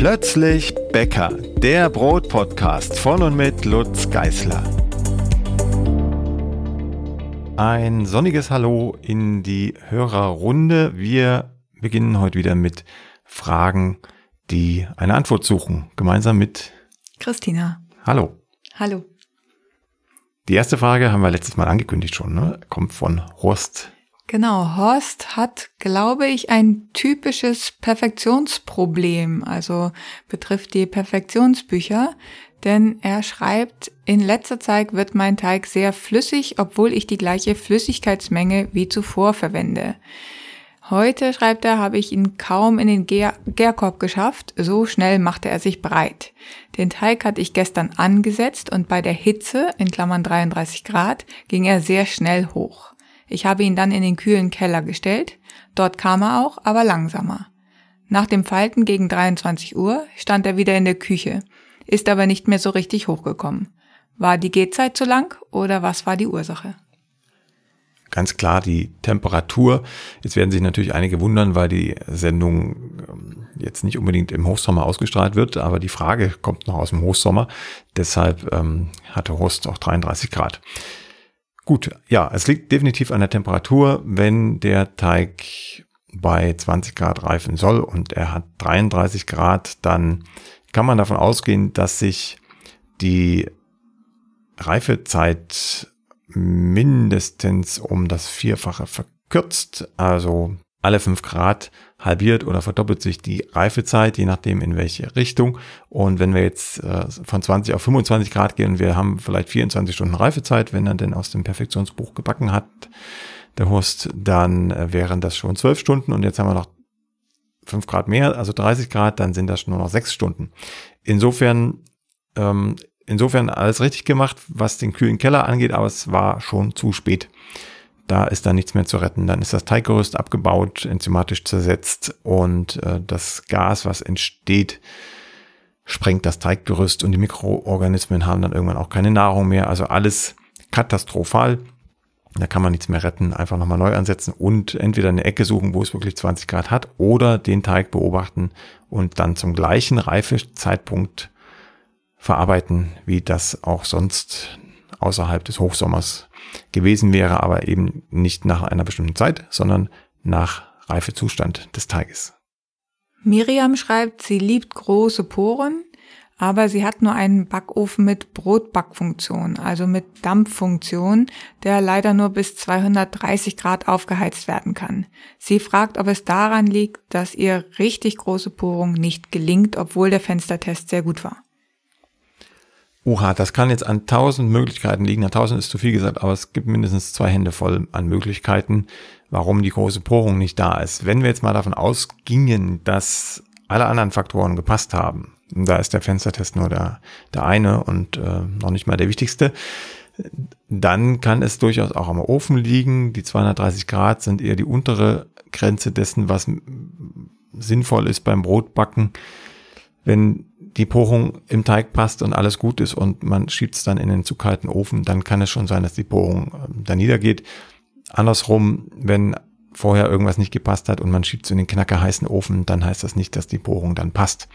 Plötzlich Bäcker, der Brotpodcast von und mit Lutz Geißler. Ein sonniges Hallo in die Hörerrunde. Wir beginnen heute wieder mit Fragen, die eine Antwort suchen, gemeinsam mit Christina. Hallo. Hallo. Die erste Frage haben wir letztes Mal angekündigt schon, ne? kommt von Horst Genau, Horst hat, glaube ich, ein typisches Perfektionsproblem, also betrifft die Perfektionsbücher, denn er schreibt, in letzter Zeit wird mein Teig sehr flüssig, obwohl ich die gleiche Flüssigkeitsmenge wie zuvor verwende. Heute, schreibt er, habe ich ihn kaum in den Gär Gärkorb geschafft, so schnell machte er sich breit. Den Teig hatte ich gestern angesetzt und bei der Hitze, in Klammern 33 Grad, ging er sehr schnell hoch. Ich habe ihn dann in den kühlen Keller gestellt. Dort kam er auch, aber langsamer. Nach dem Falten gegen 23 Uhr stand er wieder in der Küche, ist aber nicht mehr so richtig hochgekommen. War die Gehzeit zu lang oder was war die Ursache? Ganz klar die Temperatur. Jetzt werden sich natürlich einige wundern, weil die Sendung ähm, jetzt nicht unbedingt im Hochsommer ausgestrahlt wird, aber die Frage kommt noch aus dem Hochsommer. Deshalb ähm, hatte Horst auch 33 Grad. Gut, ja, es liegt definitiv an der Temperatur. Wenn der Teig bei 20 Grad reifen soll und er hat 33 Grad, dann kann man davon ausgehen, dass sich die Reifezeit mindestens um das Vierfache verkürzt. Also alle fünf Grad halbiert oder verdoppelt sich die Reifezeit, je nachdem in welche Richtung. Und wenn wir jetzt äh, von 20 auf 25 Grad gehen, wir haben vielleicht 24 Stunden Reifezeit, wenn er denn aus dem Perfektionsbuch gebacken hat, der Horst, dann äh, wären das schon 12 Stunden und jetzt haben wir noch 5 Grad mehr, also 30 Grad, dann sind das nur noch 6 Stunden. Insofern, ähm, insofern alles richtig gemacht, was den kühlen Keller angeht, aber es war schon zu spät. Da ist dann nichts mehr zu retten. Dann ist das Teiggerüst abgebaut, enzymatisch zersetzt und äh, das Gas, was entsteht, sprengt das Teiggerüst und die Mikroorganismen haben dann irgendwann auch keine Nahrung mehr. Also alles katastrophal. Da kann man nichts mehr retten, einfach nochmal neu ansetzen und entweder eine Ecke suchen, wo es wirklich 20 Grad hat, oder den Teig beobachten und dann zum gleichen Reifezeitpunkt verarbeiten, wie das auch sonst außerhalb des Hochsommers gewesen wäre, aber eben nicht nach einer bestimmten Zeit, sondern nach Reifezustand des Teiges. Miriam schreibt, sie liebt große Poren, aber sie hat nur einen Backofen mit Brotbackfunktion, also mit Dampffunktion, der leider nur bis 230 Grad aufgeheizt werden kann. Sie fragt, ob es daran liegt, dass ihr richtig große Porung nicht gelingt, obwohl der Fenstertest sehr gut war. Oha, das kann jetzt an tausend Möglichkeiten liegen. An tausend ist zu viel gesagt, aber es gibt mindestens zwei Hände voll an Möglichkeiten, warum die große Porung nicht da ist. Wenn wir jetzt mal davon ausgingen, dass alle anderen Faktoren gepasst haben, da ist der Fenstertest nur der, der eine und äh, noch nicht mal der wichtigste, dann kann es durchaus auch am Ofen liegen. Die 230 Grad sind eher die untere Grenze dessen, was sinnvoll ist beim Brotbacken. Wenn die Porung im Teig passt und alles gut ist und man schiebt es dann in den zu kalten Ofen, dann kann es schon sein, dass die Porung ähm, da niedergeht. Andersrum, wenn vorher irgendwas nicht gepasst hat und man schiebt es in den knackerheißen Ofen, dann heißt das nicht, dass die Porung dann passt.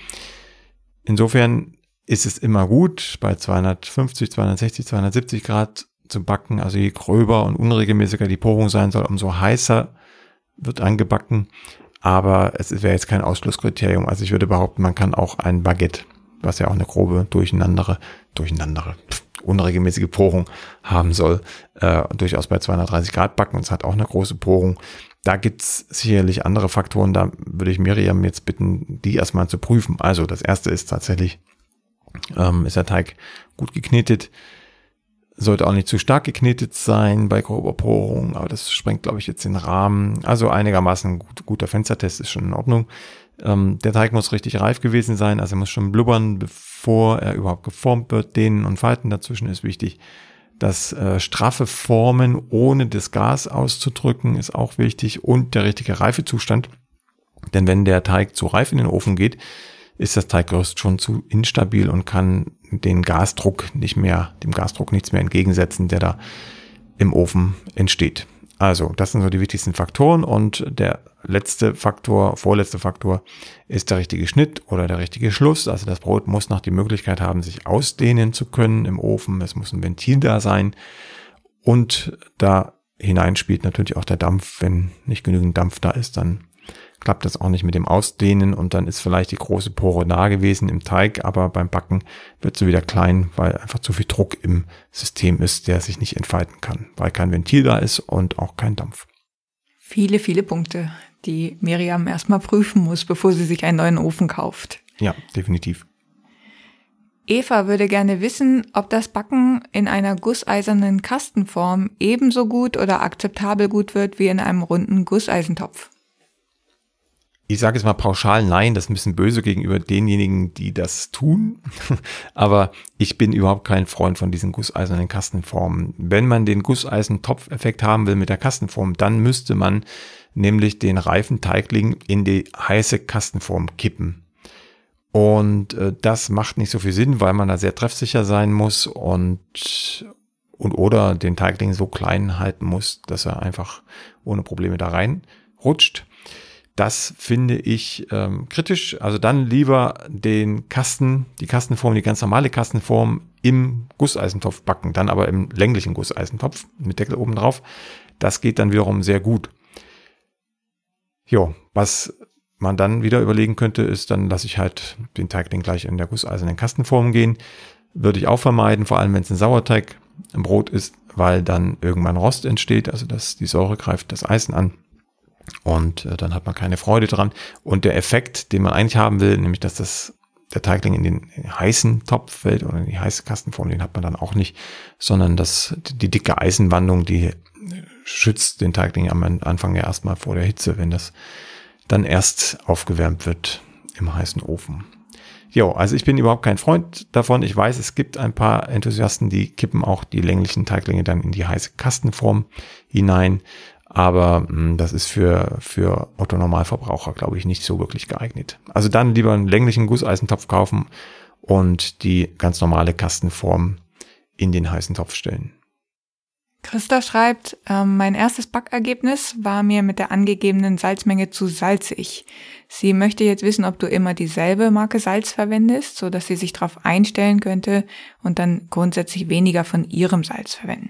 Insofern ist es immer gut, bei 250, 260, 270 Grad zu backen. Also je gröber und unregelmäßiger die Porung sein soll, umso heißer wird angebacken aber es wäre jetzt kein Ausschlusskriterium. Also ich würde behaupten, man kann auch ein Baguette, was ja auch eine grobe durcheinandere, durcheinandere, unregelmäßige Porung haben soll, äh, durchaus bei 230 Grad backen und es hat auch eine große Porung. Da gibt's sicherlich andere Faktoren, da würde ich Miriam jetzt bitten, die erstmal zu prüfen. Also das erste ist tatsächlich, ähm, ist der Teig gut geknetet, sollte auch nicht zu stark geknetet sein bei grober Porung, aber das sprengt, glaube ich, jetzt den Rahmen. Also einigermaßen gut, guter Fenstertest ist schon in Ordnung. Ähm, der Teig muss richtig reif gewesen sein, also er muss schon blubbern, bevor er überhaupt geformt wird. Dehnen und Falten dazwischen ist wichtig. Das äh, straffe Formen ohne das Gas auszudrücken ist auch wichtig und der richtige Reifezustand. Denn wenn der Teig zu reif in den Ofen geht, ist das Teiggerüst schon zu instabil und kann den Gasdruck nicht mehr, dem Gasdruck nichts mehr entgegensetzen, der da im Ofen entsteht. Also, das sind so die wichtigsten Faktoren und der letzte Faktor, vorletzte Faktor ist der richtige Schnitt oder der richtige Schluss. Also das Brot muss noch die Möglichkeit haben, sich ausdehnen zu können im Ofen. Es muss ein Ventil da sein. Und da hinein spielt natürlich auch der Dampf. Wenn nicht genügend Dampf da ist, dann klappt das auch nicht mit dem Ausdehnen und dann ist vielleicht die große Pore da gewesen im Teig, aber beim Backen wird sie wieder klein, weil einfach zu viel Druck im System ist, der sich nicht entfalten kann, weil kein Ventil da ist und auch kein Dampf. Viele, viele Punkte, die Miriam erstmal prüfen muss, bevor sie sich einen neuen Ofen kauft. Ja, definitiv. Eva würde gerne wissen, ob das Backen in einer gusseisernen Kastenform ebenso gut oder akzeptabel gut wird wie in einem runden Gusseisentopf ich sage jetzt mal pauschal nein, das ist ein bisschen böse gegenüber denjenigen, die das tun. Aber ich bin überhaupt kein Freund von diesen gusseisernen Kastenformen. Wenn man den Gusseisentopfeffekt haben will mit der Kastenform, dann müsste man nämlich den reifen Teigling in die heiße Kastenform kippen. Und äh, das macht nicht so viel Sinn, weil man da sehr treffsicher sein muss und, und oder den Teigling so klein halten muss, dass er einfach ohne Probleme da rein rutscht. Das finde ich ähm, kritisch. Also dann lieber den Kasten, die Kastenform, die ganz normale Kastenform im Gusseisentopf backen, dann aber im länglichen Gusseisentopf mit Deckel oben drauf. Das geht dann wiederum sehr gut. Jo, was man dann wieder überlegen könnte, ist, dann lasse ich halt den Teigling gleich in der gusseisernen Kastenform gehen. Würde ich auch vermeiden, vor allem wenn es ein Sauerteig im Brot ist, weil dann irgendwann Rost entsteht, also dass die Säure greift das Eisen an und äh, dann hat man keine Freude dran. Und der Effekt, den man eigentlich haben will, nämlich dass das der Teigling in den heißen Topf fällt oder in die heiße Kastenform, den hat man dann auch nicht, sondern dass die dicke Eisenwandung, die schützt den Teigling am Anfang ja erstmal vor der Hitze, wenn das dann erst aufgewärmt wird im heißen Ofen. Jo, also ich bin überhaupt kein Freund davon. Ich weiß, es gibt ein paar Enthusiasten, die kippen auch die länglichen Teiglinge dann in die heiße Kastenform hinein. Aber mh, hm, das ist für, für Otto Normalverbraucher, glaube ich, nicht so wirklich geeignet. Also dann lieber einen länglichen Gusseisentopf kaufen und die ganz normale Kastenform in den heißen Topf stellen. Christa schreibt, äh, mein erstes Backergebnis war mir mit der angegebenen Salzmenge zu salzig. Sie möchte jetzt wissen, ob du immer dieselbe Marke Salz verwendest, so dass sie sich darauf einstellen könnte und dann grundsätzlich weniger von ihrem Salz verwenden.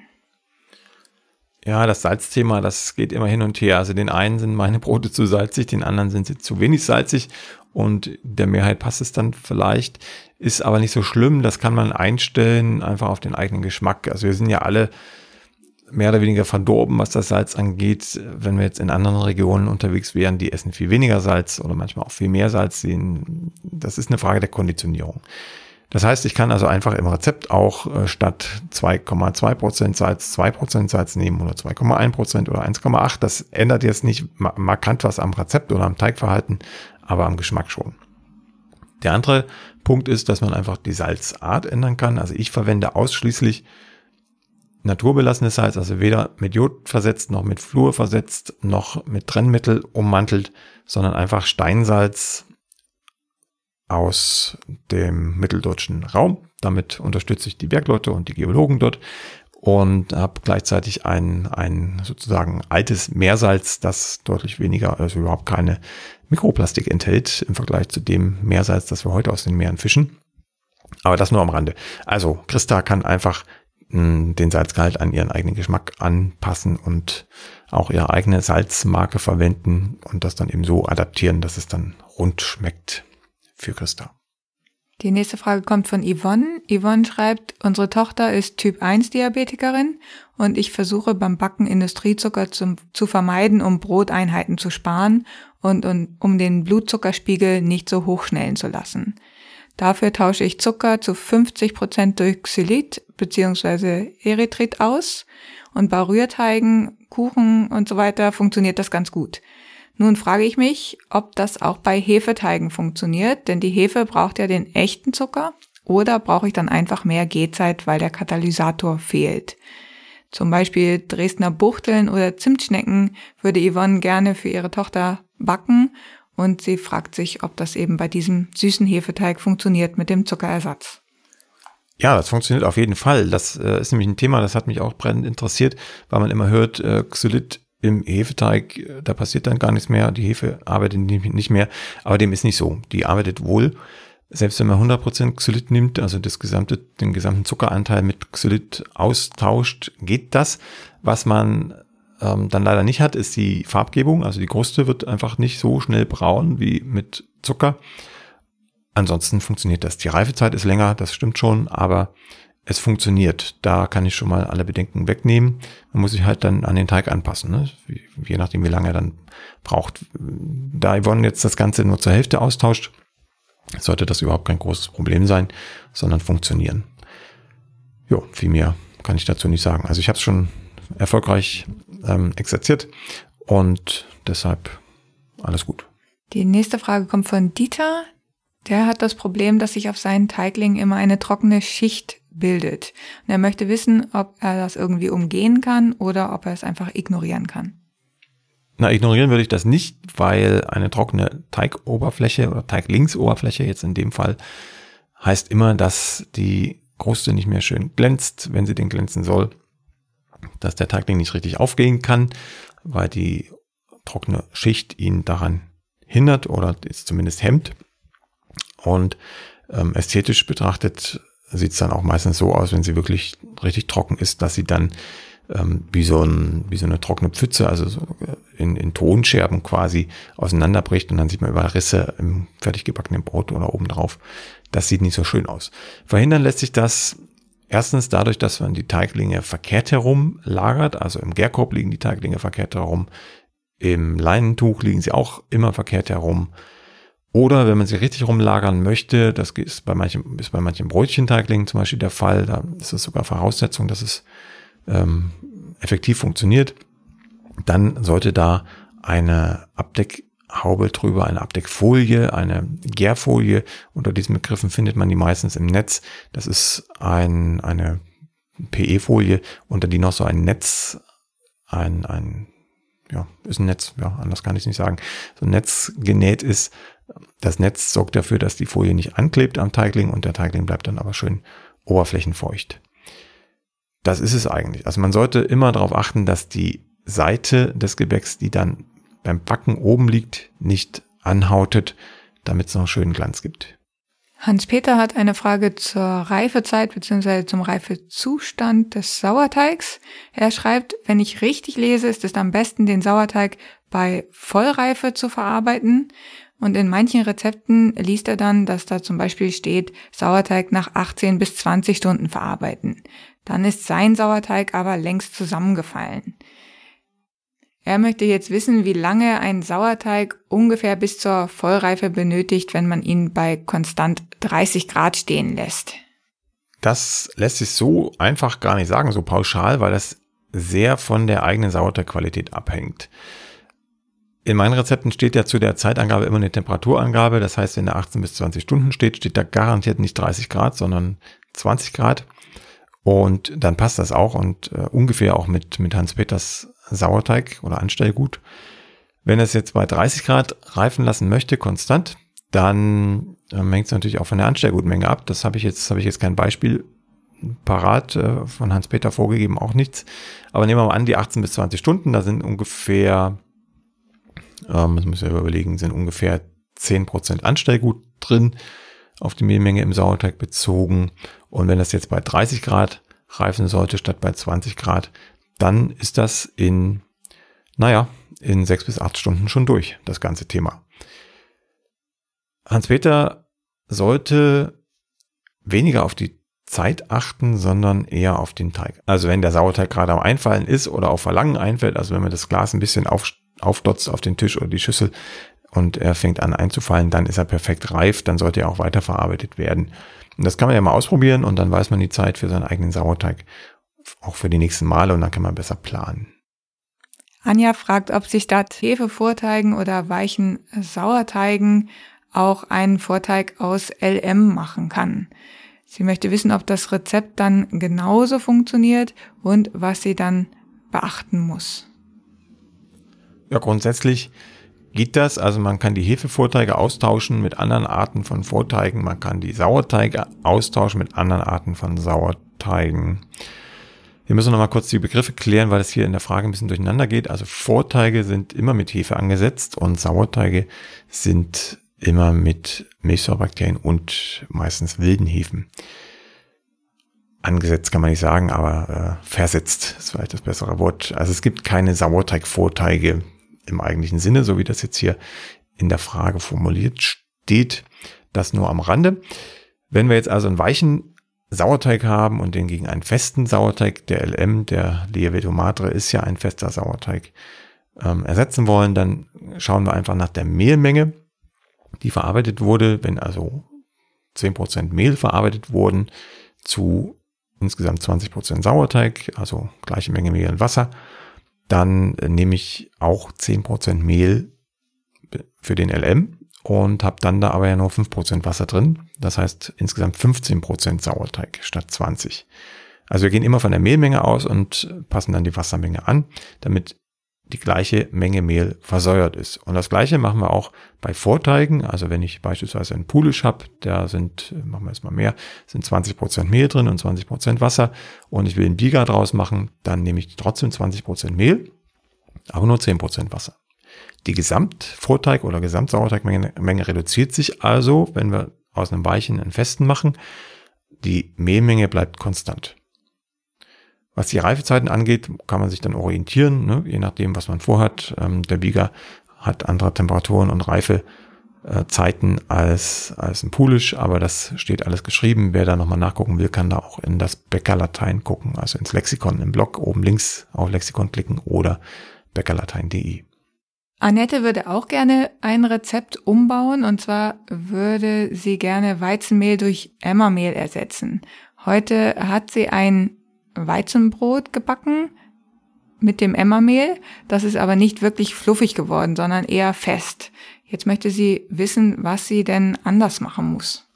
Ja, das Salzthema, das geht immer hin und her. Also den einen sind meine Brote zu salzig, den anderen sind sie zu wenig salzig und der Mehrheit passt es dann vielleicht. Ist aber nicht so schlimm, das kann man einstellen, einfach auf den eigenen Geschmack. Also wir sind ja alle mehr oder weniger verdorben, was das Salz angeht. Wenn wir jetzt in anderen Regionen unterwegs wären, die essen viel weniger Salz oder manchmal auch viel mehr Salz. Das ist eine Frage der Konditionierung. Das heißt, ich kann also einfach im Rezept auch äh, statt 2,2% Salz 2% Salz nehmen oder 2,1% oder 1,8%. Das ändert jetzt nicht markant was am Rezept oder am Teigverhalten, aber am Geschmack schon. Der andere Punkt ist, dass man einfach die Salzart ändern kann. Also ich verwende ausschließlich naturbelassenes Salz, also weder mit Jod versetzt, noch mit Fluor versetzt, noch mit Trennmittel ummantelt, sondern einfach Steinsalz aus dem mitteldeutschen Raum. Damit unterstütze ich die Bergleute und die Geologen dort und habe gleichzeitig ein, ein sozusagen altes Meersalz, das deutlich weniger, also überhaupt keine Mikroplastik enthält im Vergleich zu dem Meersalz, das wir heute aus den Meeren fischen. Aber das nur am Rande. Also Christa kann einfach hm, den Salzgehalt an ihren eigenen Geschmack anpassen und auch ihre eigene Salzmarke verwenden und das dann eben so adaptieren, dass es dann rund schmeckt für Christa. Die nächste Frage kommt von Yvonne. Yvonne schreibt, unsere Tochter ist Typ 1 Diabetikerin und ich versuche beim Backen Industriezucker zum, zu vermeiden, um Broteinheiten zu sparen und, und um den Blutzuckerspiegel nicht so hochschnellen zu lassen. Dafür tausche ich Zucker zu 50 Prozent durch Xylit bzw. Erythrit aus und bei Rührteigen, Kuchen und so weiter funktioniert das ganz gut. Nun frage ich mich, ob das auch bei Hefeteigen funktioniert, denn die Hefe braucht ja den echten Zucker oder brauche ich dann einfach mehr Gehzeit, weil der Katalysator fehlt. Zum Beispiel Dresdner Buchteln oder Zimtschnecken würde Yvonne gerne für ihre Tochter backen und sie fragt sich, ob das eben bei diesem süßen Hefeteig funktioniert mit dem Zuckerersatz. Ja, das funktioniert auf jeden Fall. Das äh, ist nämlich ein Thema, das hat mich auch brennend interessiert, weil man immer hört, äh, Xylit im Hefeteig, da passiert dann gar nichts mehr. Die Hefe arbeitet nicht mehr, aber dem ist nicht so. Die arbeitet wohl. Selbst wenn man 100% Xylit nimmt, also das gesamte, den gesamten Zuckeranteil mit Xylit austauscht, geht das. Was man ähm, dann leider nicht hat, ist die Farbgebung. Also die Kruste wird einfach nicht so schnell braun wie mit Zucker. Ansonsten funktioniert das. Die Reifezeit ist länger, das stimmt schon, aber es funktioniert. Da kann ich schon mal alle Bedenken wegnehmen. Man muss sich halt dann an den Teig anpassen, ne? je nachdem, wie lange er dann braucht. Da Yvonne jetzt das Ganze nur zur Hälfte austauscht, sollte das überhaupt kein großes Problem sein, sondern funktionieren. Jo, viel mehr kann ich dazu nicht sagen. Also ich habe es schon erfolgreich ähm, exerziert und deshalb alles gut. Die nächste Frage kommt von Dieter. Der hat das Problem, dass sich auf seinen Teiglingen immer eine trockene Schicht bildet. Und er möchte wissen, ob er das irgendwie umgehen kann oder ob er es einfach ignorieren kann. Na, ignorieren würde ich das nicht, weil eine trockene Teigoberfläche oder Teiglingsoberfläche jetzt in dem Fall heißt immer, dass die Kruste nicht mehr schön glänzt, wenn sie den glänzen soll dass der Teigling nicht richtig aufgehen kann, weil die trockene Schicht ihn daran hindert oder ist zumindest hemmt. Und ähm, ästhetisch betrachtet sieht es dann auch meistens so aus, wenn sie wirklich richtig trocken ist, dass sie dann ähm, wie, so ein, wie so eine trockene Pfütze, also so in, in Tonscherben quasi auseinanderbricht und dann sieht man überall Risse im fertig gebackenen Brot oder oben drauf. Das sieht nicht so schön aus. Verhindern lässt sich das Erstens dadurch, dass man die Teiglinge verkehrt herum lagert, also im Gärkorb liegen die Teiglinge verkehrt herum, im Leinentuch liegen sie auch immer verkehrt herum. Oder wenn man sie richtig rumlagern möchte, das ist bei manchen, ist bei manchen Brötchenteiglingen zum Beispiel der Fall, da ist es sogar Voraussetzung, dass es ähm, effektiv funktioniert, dann sollte da eine Abdeck Haube drüber, eine Abdeckfolie, eine Gärfolie. Unter diesen Begriffen findet man die meistens im Netz. Das ist ein, eine PE-Folie, unter die noch so ein Netz, ein, ein, ja, ist ein Netz, ja, anders kann ich es nicht sagen, so ein Netz genäht ist. Das Netz sorgt dafür, dass die Folie nicht anklebt am Teigling und der Teigling bleibt dann aber schön oberflächenfeucht. Das ist es eigentlich. Also man sollte immer darauf achten, dass die Seite des Gebäcks, die dann beim Backen oben liegt, nicht anhautet, damit es noch schönen Glanz gibt. Hans-Peter hat eine Frage zur Reifezeit bzw. zum Reifezustand des Sauerteigs. Er schreibt, wenn ich richtig lese, ist es am besten, den Sauerteig bei Vollreife zu verarbeiten. Und in manchen Rezepten liest er dann, dass da zum Beispiel steht, Sauerteig nach 18 bis 20 Stunden verarbeiten. Dann ist sein Sauerteig aber längst zusammengefallen. Er möchte jetzt wissen, wie lange ein Sauerteig ungefähr bis zur Vollreife benötigt, wenn man ihn bei konstant 30 Grad stehen lässt. Das lässt sich so einfach gar nicht sagen, so pauschal, weil das sehr von der eigenen Sauerteigqualität abhängt. In meinen Rezepten steht ja zu der Zeitangabe immer eine Temperaturangabe. Das heißt, wenn da 18 bis 20 Stunden steht, steht da garantiert nicht 30 Grad, sondern 20 Grad. Und dann passt das auch und äh, ungefähr auch mit, mit Hans Peters Sauerteig oder Anstellgut. Wenn es jetzt bei 30 Grad reifen lassen möchte, konstant, dann äh, hängt es natürlich auch von der Anstellgutmenge ab. Das habe ich jetzt, habe ich jetzt kein Beispiel parat äh, von Hans-Peter vorgegeben, auch nichts. Aber nehmen wir mal an, die 18 bis 20 Stunden, da sind ungefähr, ähm, das müssen wir überlegen, sind ungefähr 10% Anstellgut drin auf die Mehlmenge im Sauerteig bezogen. Und wenn das jetzt bei 30 Grad reifen sollte statt bei 20 Grad, dann ist das in, naja, in sechs bis acht Stunden schon durch, das ganze Thema. Hans-Peter sollte weniger auf die Zeit achten, sondern eher auf den Teig. Also wenn der Sauerteig gerade am Einfallen ist oder auf Verlangen einfällt, also wenn man das Glas ein bisschen auf, aufdotzt auf den Tisch oder die Schüssel und er fängt an einzufallen, dann ist er perfekt reif, dann sollte er auch weiterverarbeitet werden. Und das kann man ja mal ausprobieren und dann weiß man die Zeit für seinen eigenen Sauerteig auch für die nächsten Male und dann kann man besser planen. Anja fragt, ob sich statt Hefevorteigen oder weichen Sauerteigen auch einen Vorteig aus LM machen kann. Sie möchte wissen, ob das Rezept dann genauso funktioniert und was sie dann beachten muss. Ja, grundsätzlich geht das. Also man kann die Hefevorteige austauschen mit anderen Arten von Vorteigen. Man kann die Sauerteige austauschen mit anderen Arten von Sauerteigen. Wir müssen noch mal kurz die Begriffe klären, weil es hier in der Frage ein bisschen durcheinander geht. Also Vorteige sind immer mit Hefe angesetzt und Sauerteige sind immer mit Milchsäurebakterien und meistens wilden Hefen. Angesetzt kann man nicht sagen, aber äh, versetzt ist vielleicht das bessere Wort. Also es gibt keine Sauerteig-Vorteige im eigentlichen Sinne, so wie das jetzt hier in der Frage formuliert steht. Das nur am Rande. Wenn wir jetzt also einen weichen Sauerteig haben und den gegen einen festen Sauerteig, der LM, der Lievito Madre ist ja ein fester Sauerteig, ähm, ersetzen wollen, dann schauen wir einfach nach der Mehlmenge, die verarbeitet wurde. Wenn also 10% Mehl verarbeitet wurden zu insgesamt 20% Sauerteig, also gleiche Menge Mehl und Wasser, dann nehme ich auch 10% Mehl für den LM und habe dann da aber ja nur 5% Wasser drin. Das heißt insgesamt 15% Sauerteig statt 20. Also wir gehen immer von der Mehlmenge aus und passen dann die Wassermenge an, damit die gleiche Menge Mehl versäuert ist. Und das gleiche machen wir auch bei Vorteigen. Also wenn ich beispielsweise einen Pulisch habe, da sind, machen wir jetzt mal mehr, sind 20% Mehl drin und 20% Wasser und ich will einen Biga draus machen, dann nehme ich trotzdem 20% Mehl, aber nur 10% Wasser. Die Gesamtvorteig- oder Gesamtsauerteigmenge reduziert sich also, wenn wir aus einem Weichen einen festen machen. Die Mehlmenge bleibt konstant. Was die Reifezeiten angeht, kann man sich dann orientieren, ne? je nachdem, was man vorhat. Ähm, der Bieger hat andere Temperaturen und Reifezeiten als, als ein Pulisch, aber das steht alles geschrieben. Wer da nochmal nachgucken will, kann da auch in das Bäckerlatein gucken, also ins Lexikon im Blog oben links auf Lexikon klicken oder bäckerlatein.de. Annette würde auch gerne ein Rezept umbauen und zwar würde sie gerne Weizenmehl durch Emmermehl ersetzen. Heute hat sie ein Weizenbrot gebacken mit dem Emmermehl. Das ist aber nicht wirklich fluffig geworden, sondern eher fest. Jetzt möchte sie wissen, was sie denn anders machen muss.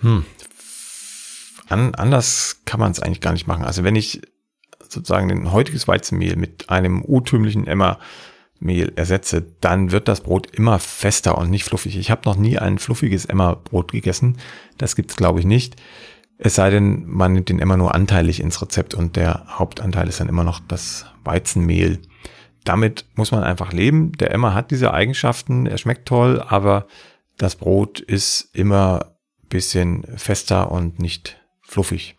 Hm. An, anders kann man es eigentlich gar nicht machen. Also wenn ich sozusagen ein heutiges Weizenmehl mit einem urtümlichen Emmermehl ersetze, dann wird das Brot immer fester und nicht fluffig. Ich habe noch nie ein fluffiges Emmerbrot gegessen. Das gibt's glaube ich nicht. Es sei denn, man nimmt den immer nur anteilig ins Rezept und der Hauptanteil ist dann immer noch das Weizenmehl. Damit muss man einfach leben. Der Emmer hat diese Eigenschaften, er schmeckt toll, aber das Brot ist immer bisschen fester und nicht fluffig.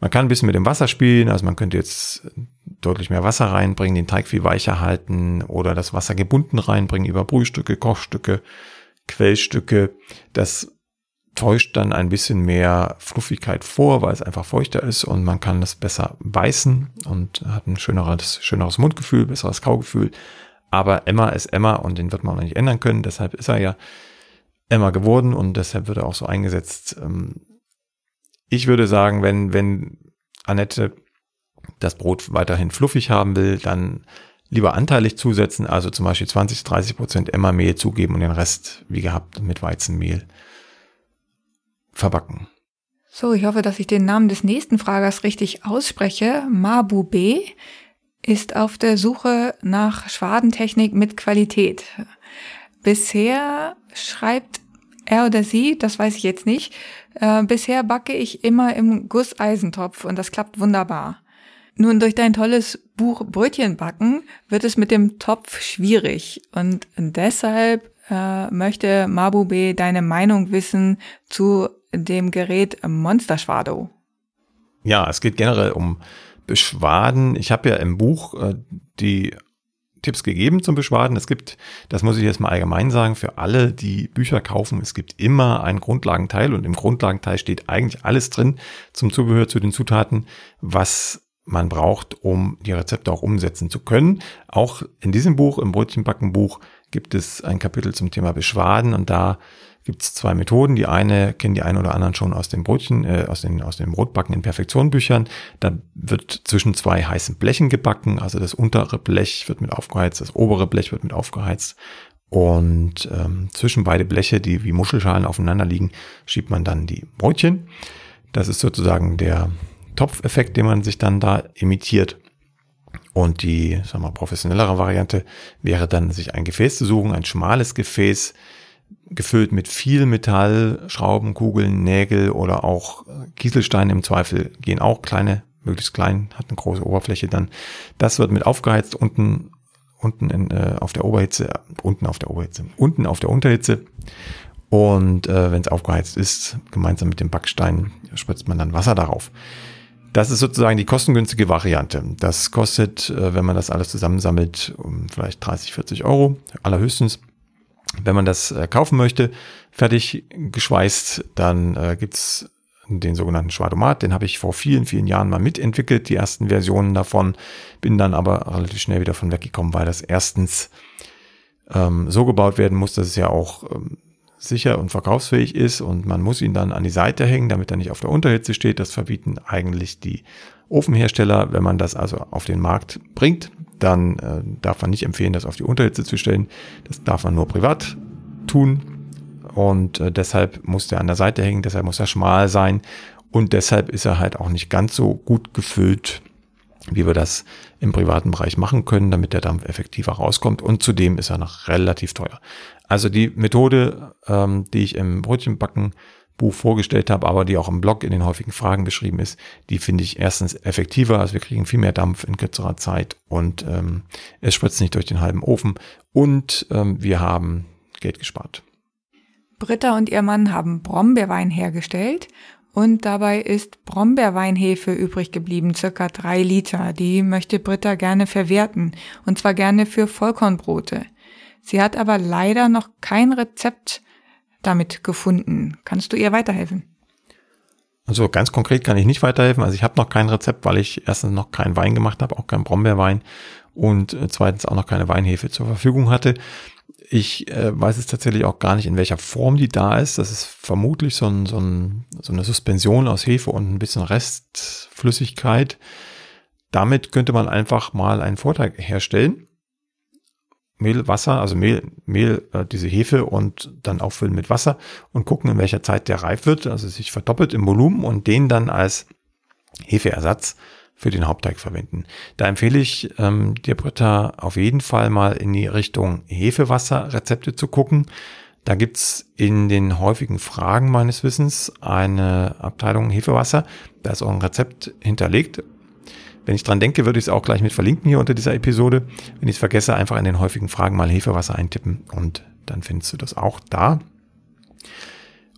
Man kann ein bisschen mit dem Wasser spielen, also man könnte jetzt deutlich mehr Wasser reinbringen, den Teig viel weicher halten oder das Wasser gebunden reinbringen über Brühstücke, Kochstücke, Quellstücke. Das täuscht dann ein bisschen mehr Fluffigkeit vor, weil es einfach feuchter ist und man kann das besser beißen und hat ein schöneres, schöneres Mundgefühl, besseres Kaugefühl. Aber Emma ist Emma und den wird man auch nicht ändern können. Deshalb ist er ja Emma geworden und deshalb wird er auch so eingesetzt. Ähm, ich würde sagen, wenn, wenn Annette das Brot weiterhin fluffig haben will, dann lieber anteilig zusetzen, also zum Beispiel 20, 30 Prozent Emma-Mehl zugeben und den Rest, wie gehabt, mit Weizenmehl verbacken. So, ich hoffe, dass ich den Namen des nächsten Fragers richtig ausspreche. Mabu B ist auf der Suche nach Schwadentechnik mit Qualität. Bisher schreibt er oder sie, das weiß ich jetzt nicht, äh, bisher backe ich immer im Gusseisentopf und das klappt wunderbar. Nun, durch dein tolles Buch Brötchen backen wird es mit dem Topf schwierig und deshalb äh, möchte Mabube deine Meinung wissen zu dem Gerät Monster Schwado. Ja, es geht generell um Beschwaden. Ich habe ja im Buch äh, die Tipps gegeben zum Beschwaden. Es gibt, das muss ich jetzt mal allgemein sagen, für alle, die Bücher kaufen, es gibt immer einen Grundlagenteil und im Grundlagenteil steht eigentlich alles drin zum Zubehör zu den Zutaten, was man braucht, um die Rezepte auch umsetzen zu können. Auch in diesem Buch, im Brötchenbackenbuch, gibt es ein Kapitel zum Thema Beschwaden und da gibt es zwei Methoden. Die eine kennen die einen oder anderen schon aus den Brötchen, äh, aus den aus den Brotbacken in Perfektionbüchern. Da wird zwischen zwei heißen Blechen gebacken. Also das untere Blech wird mit aufgeheizt, das obere Blech wird mit aufgeheizt. Und ähm, zwischen beide Bleche, die wie Muschelschalen aufeinander liegen, schiebt man dann die Brötchen. Das ist sozusagen der Topfeffekt, den man sich dann da imitiert. Und die, sagen wir, professionellere Variante wäre dann, sich ein Gefäß zu suchen, ein schmales Gefäß, gefüllt mit viel Metall, Schrauben, Kugeln, Nägel oder auch Kieselsteine im Zweifel gehen auch kleine möglichst klein, hat eine große Oberfläche dann. Das wird mit aufgeheizt unten unten in, äh, auf der Oberhitze, unten auf der Oberhitze, unten auf der Unterhitze. Und äh, wenn es aufgeheizt ist, gemeinsam mit dem Backstein, spritzt man dann Wasser darauf. Das ist sozusagen die kostengünstige Variante. Das kostet, äh, wenn man das alles zusammensammelt, um vielleicht 30, 40 Euro, allerhöchstens. Wenn man das äh, kaufen möchte, fertig geschweißt, dann äh, gibt's den sogenannten Schwadomat. Den habe ich vor vielen, vielen Jahren mal mitentwickelt, die ersten Versionen davon. Bin dann aber relativ schnell wieder von weggekommen, weil das erstens ähm, so gebaut werden muss, dass es ja auch ähm, sicher und verkaufsfähig ist und man muss ihn dann an die Seite hängen, damit er nicht auf der Unterhitze steht. Das verbieten eigentlich die Ofenhersteller. Wenn man das also auf den Markt bringt, dann äh, darf man nicht empfehlen, das auf die Unterhitze zu stellen. Das darf man nur privat tun und äh, deshalb muss der an der Seite hängen, deshalb muss er schmal sein und deshalb ist er halt auch nicht ganz so gut gefüllt, wie wir das im privaten Bereich machen können, damit der Dampf effektiver rauskommt und zudem ist er noch relativ teuer. Also die Methode, ähm, die ich im Brötchenbacken Buch vorgestellt habe, aber die auch im Blog in den häufigen Fragen beschrieben ist, die finde ich erstens effektiver, also wir kriegen viel mehr Dampf in kürzerer Zeit und ähm, es spritzt nicht durch den halben Ofen und ähm, wir haben Geld gespart. Britta und ihr Mann haben Brombeerwein hergestellt und dabei ist Brombeerweinhefe übrig geblieben, circa drei Liter. Die möchte Britta gerne verwerten und zwar gerne für Vollkornbrote. Sie hat aber leider noch kein Rezept damit gefunden. Kannst du ihr weiterhelfen? Also ganz konkret kann ich nicht weiterhelfen. Also ich habe noch kein Rezept, weil ich erstens noch keinen Wein gemacht habe, auch keinen Brombeerwein und äh, zweitens auch noch keine Weinhefe zur Verfügung hatte. Ich äh, weiß es tatsächlich auch gar nicht, in welcher Form die da ist. Das ist vermutlich so, ein, so, ein, so eine Suspension aus Hefe und ein bisschen Restflüssigkeit. Damit könnte man einfach mal einen Vorteig herstellen. Mehl, Wasser, also Mehl, Mehl, äh, diese Hefe und dann auffüllen mit Wasser und gucken, in welcher Zeit der reif wird, also sich verdoppelt im Volumen und den dann als Hefeersatz für den Hauptteig verwenden. Da empfehle ich ähm, dir, Britta, auf jeden Fall mal in die Richtung Hefewasserrezepte zu gucken. Da gibt's in den häufigen Fragen meines Wissens eine Abteilung Hefewasser. Da ist auch ein Rezept hinterlegt. Wenn ich dran denke, würde ich es auch gleich mit verlinken hier unter dieser Episode. Wenn ich es vergesse, einfach in den häufigen Fragen mal Hefewasser eintippen und dann findest du das auch da.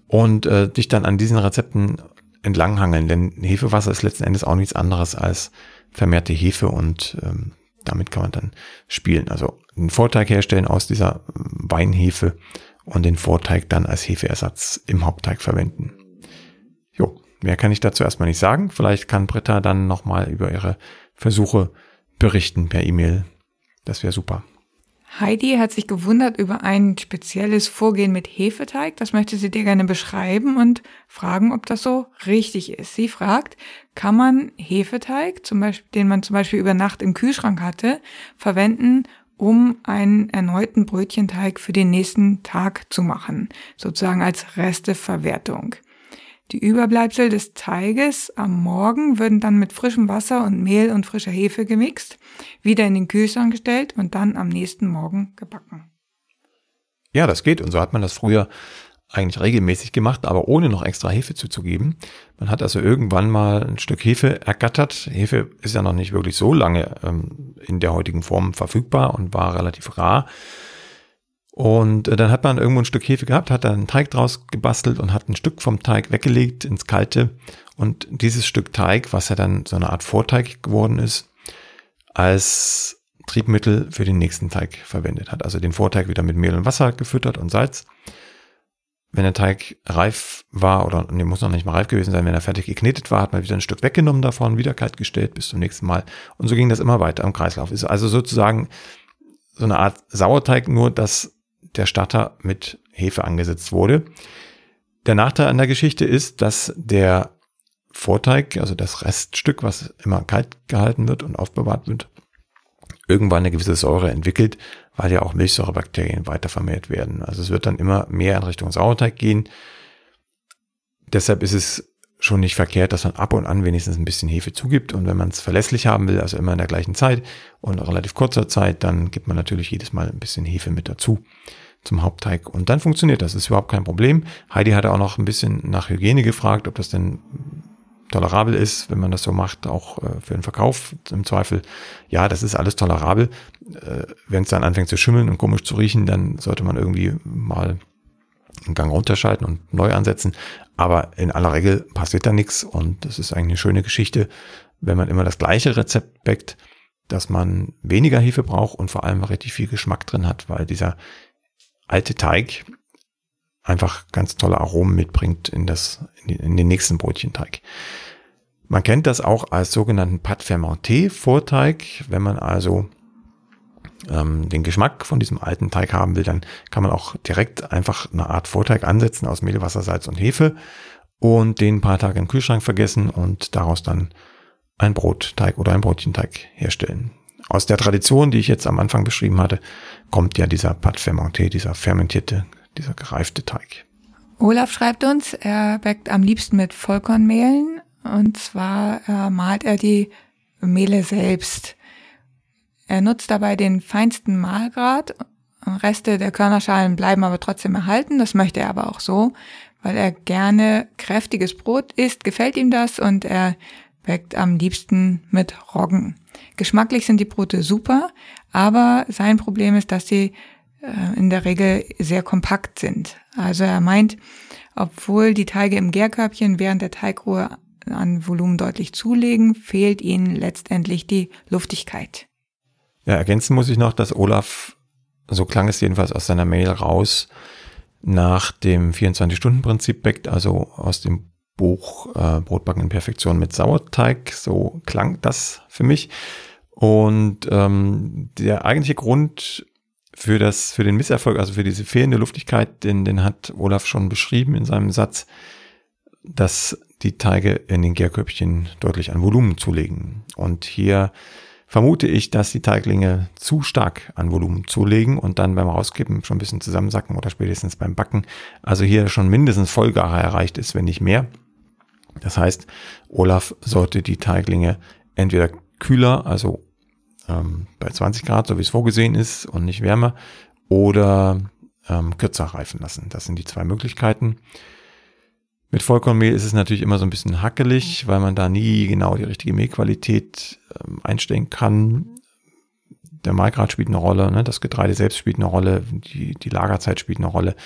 Und äh, dich dann an diesen Rezepten entlanghangeln, denn Hefewasser ist letzten Endes auch nichts anderes als vermehrte Hefe und ähm, damit kann man dann spielen. Also einen Vorteig herstellen aus dieser Weinhefe und den Vorteig dann als Hefeersatz im Hauptteig verwenden. Mehr kann ich dazu erstmal nicht sagen. Vielleicht kann Britta dann nochmal über ihre Versuche berichten per E-Mail. Das wäre super. Heidi hat sich gewundert über ein spezielles Vorgehen mit Hefeteig. Das möchte sie dir gerne beschreiben und fragen, ob das so richtig ist. Sie fragt, kann man Hefeteig, zum Beispiel, den man zum Beispiel über Nacht im Kühlschrank hatte, verwenden, um einen erneuten Brötchenteig für den nächsten Tag zu machen, sozusagen als Resteverwertung. Die Überbleibsel des Teiges am Morgen würden dann mit frischem Wasser und Mehl und frischer Hefe gemixt, wieder in den Kühlschrank gestellt und dann am nächsten Morgen gebacken. Ja, das geht. Und so hat man das früher eigentlich regelmäßig gemacht, aber ohne noch extra Hefe zuzugeben. Man hat also irgendwann mal ein Stück Hefe ergattert. Hefe ist ja noch nicht wirklich so lange ähm, in der heutigen Form verfügbar und war relativ rar. Und äh, dann hat man irgendwo ein Stück Hefe gehabt, hat da einen Teig draus gebastelt und hat ein Stück vom Teig weggelegt ins Kalte. Und dieses Stück Teig, was ja dann so eine Art Vorteig geworden ist, als Triebmittel für den nächsten Teig verwendet hat. Also den Vorteig wieder mit Mehl und Wasser gefüttert und Salz. Wenn der Teig reif war, oder nee, muss noch nicht mal reif gewesen sein, wenn er fertig geknetet war, hat man wieder ein Stück weggenommen davon, wieder kalt gestellt bis zum nächsten Mal. Und so ging das immer weiter im Kreislauf. Ist also sozusagen so eine Art Sauerteig, nur dass der Starter mit Hefe angesetzt wurde. Der Nachteil an der Geschichte ist, dass der Vorteig, also das Reststück, was immer kalt gehalten wird und aufbewahrt wird, irgendwann eine gewisse Säure entwickelt, weil ja auch Milchsäurebakterien weiter vermehrt werden. Also es wird dann immer mehr in Richtung Sauerteig gehen. Deshalb ist es schon nicht verkehrt, dass man ab und an wenigstens ein bisschen Hefe zugibt. Und wenn man es verlässlich haben will, also immer in der gleichen Zeit und relativ kurzer Zeit, dann gibt man natürlich jedes Mal ein bisschen Hefe mit dazu zum Hauptteig. Und dann funktioniert das, ist überhaupt kein Problem. Heidi hatte auch noch ein bisschen nach Hygiene gefragt, ob das denn tolerabel ist, wenn man das so macht, auch äh, für den Verkauf im Zweifel. Ja, das ist alles tolerabel. Äh, wenn es dann anfängt zu schimmeln und komisch zu riechen, dann sollte man irgendwie mal einen Gang runterschalten und neu ansetzen. Aber in aller Regel passiert da nichts und das ist eigentlich eine schöne Geschichte, wenn man immer das gleiche Rezept backt, dass man weniger Hefe braucht und vor allem richtig viel Geschmack drin hat, weil dieser alte Teig einfach ganz tolle Aromen mitbringt in, das, in den nächsten Brötchenteig. Man kennt das auch als sogenannten Pat Fermenté Vorteig. Wenn man also ähm, den Geschmack von diesem alten Teig haben will, dann kann man auch direkt einfach eine Art Vorteig ansetzen aus Mehl, Wasser, Salz und Hefe und den ein paar Tage im Kühlschrank vergessen und daraus dann ein Brotteig oder ein Brötchenteig herstellen. Aus der Tradition, die ich jetzt am Anfang beschrieben hatte, kommt ja dieser Pat Fermenté, dieser fermentierte, dieser gereifte Teig. Olaf schreibt uns, er backt am liebsten mit Vollkornmehlen und zwar äh, malt er die Mehle selbst. Er nutzt dabei den feinsten Mahlgrad. Reste der Körnerschalen bleiben aber trotzdem erhalten. Das möchte er aber auch so, weil er gerne kräftiges Brot isst, gefällt ihm das und er backt am liebsten mit Roggen. Geschmacklich sind die Brote super, aber sein Problem ist, dass sie äh, in der Regel sehr kompakt sind. Also er meint, obwohl die Teige im Gärkörbchen während der Teigruhe an Volumen deutlich zulegen, fehlt ihnen letztendlich die Luftigkeit. Ja, ergänzen muss ich noch, dass Olaf, so klang es jedenfalls aus seiner Mail raus, nach dem 24-Stunden-Prinzip backt, also aus dem Buch äh, Brotbacken in Perfektion mit Sauerteig. So klang das für mich. Und ähm, der eigentliche Grund für das, für den Misserfolg, also für diese fehlende Luftigkeit, den, den hat Olaf schon beschrieben in seinem Satz, dass die Teige in den Gärköpfchen deutlich an Volumen zulegen. Und hier vermute ich, dass die Teiglinge zu stark an Volumen zulegen und dann beim Rauskippen schon ein bisschen zusammensacken oder spätestens beim Backen. Also hier schon mindestens Vollgare erreicht ist, wenn nicht mehr. Das heißt, Olaf sollte die Teiglinge entweder kühler, also ähm, bei 20 Grad, so wie es vorgesehen ist und nicht wärmer, oder ähm, kürzer reifen lassen. Das sind die zwei Möglichkeiten. Mit Vollkornmehl ist es natürlich immer so ein bisschen hackelig, weil man da nie genau die richtige Mehlqualität ähm, einstellen kann. Der Mahlgrad spielt eine Rolle, ne? das Getreide selbst spielt eine Rolle, die, die Lagerzeit spielt eine Rolle.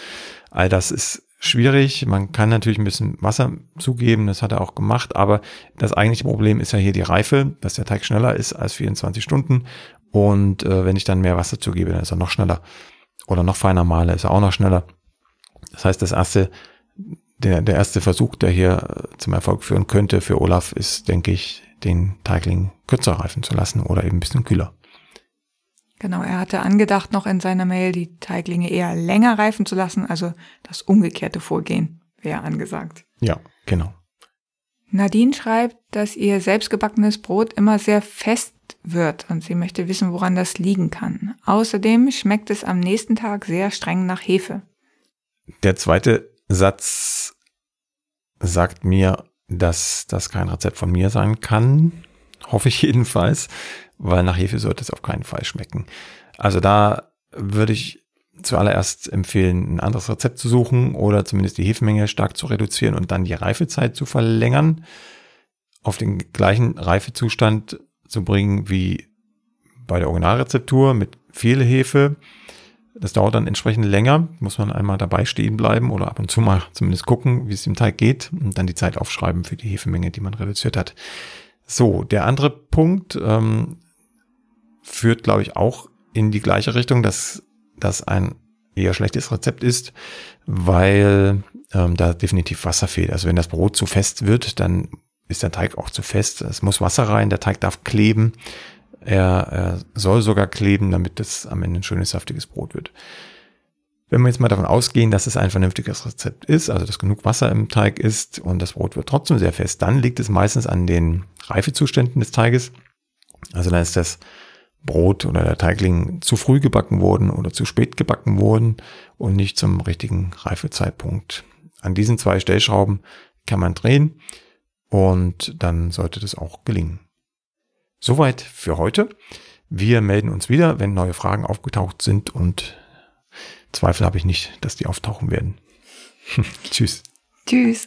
All das ist schwierig. Man kann natürlich ein bisschen Wasser zugeben, das hat er auch gemacht, aber das eigentliche Problem ist ja hier die Reife, dass der Teig schneller ist als 24 Stunden. Und äh, wenn ich dann mehr Wasser zugebe, dann ist er noch schneller. Oder noch feiner male, ist er auch noch schneller. Das heißt, das erste der, der erste Versuch, der hier äh, zum Erfolg führen könnte für Olaf, ist, denke ich, den Teigling kürzer reifen zu lassen oder eben ein bisschen kühler. Genau, er hatte angedacht, noch in seiner Mail die Teiglinge eher länger reifen zu lassen, also das umgekehrte Vorgehen wäre angesagt. Ja, genau. Nadine schreibt, dass ihr selbstgebackenes Brot immer sehr fest wird und sie möchte wissen, woran das liegen kann. Außerdem schmeckt es am nächsten Tag sehr streng nach Hefe. Der zweite Satz sagt mir, dass das kein Rezept von mir sein kann. Hoffe ich jedenfalls, weil nach Hefe sollte es auf keinen Fall schmecken. Also da würde ich zuallererst empfehlen, ein anderes Rezept zu suchen oder zumindest die Hefemenge stark zu reduzieren und dann die Reifezeit zu verlängern, auf den gleichen Reifezustand zu bringen wie bei der Originalrezeptur mit viel Hefe das dauert dann entsprechend länger, muss man einmal dabei stehen bleiben oder ab und zu mal zumindest gucken, wie es dem Teig geht und dann die Zeit aufschreiben für die Hefemenge, die man reduziert hat. So, der andere Punkt ähm, führt, glaube ich, auch in die gleiche Richtung, dass das ein eher schlechtes Rezept ist, weil ähm, da definitiv Wasser fehlt. Also wenn das Brot zu fest wird, dann ist der Teig auch zu fest. Es muss Wasser rein, der Teig darf kleben. Er, er soll sogar kleben, damit es am Ende ein schönes, saftiges Brot wird. Wenn wir jetzt mal davon ausgehen, dass es ein vernünftiges Rezept ist, also dass genug Wasser im Teig ist und das Brot wird trotzdem sehr fest, dann liegt es meistens an den Reifezuständen des Teiges. Also dann ist das Brot oder der Teigling zu früh gebacken worden oder zu spät gebacken worden und nicht zum richtigen Reifezeitpunkt. An diesen zwei Stellschrauben kann man drehen und dann sollte das auch gelingen. Soweit für heute. Wir melden uns wieder, wenn neue Fragen aufgetaucht sind und Zweifel habe ich nicht, dass die auftauchen werden. Tschüss. Tschüss.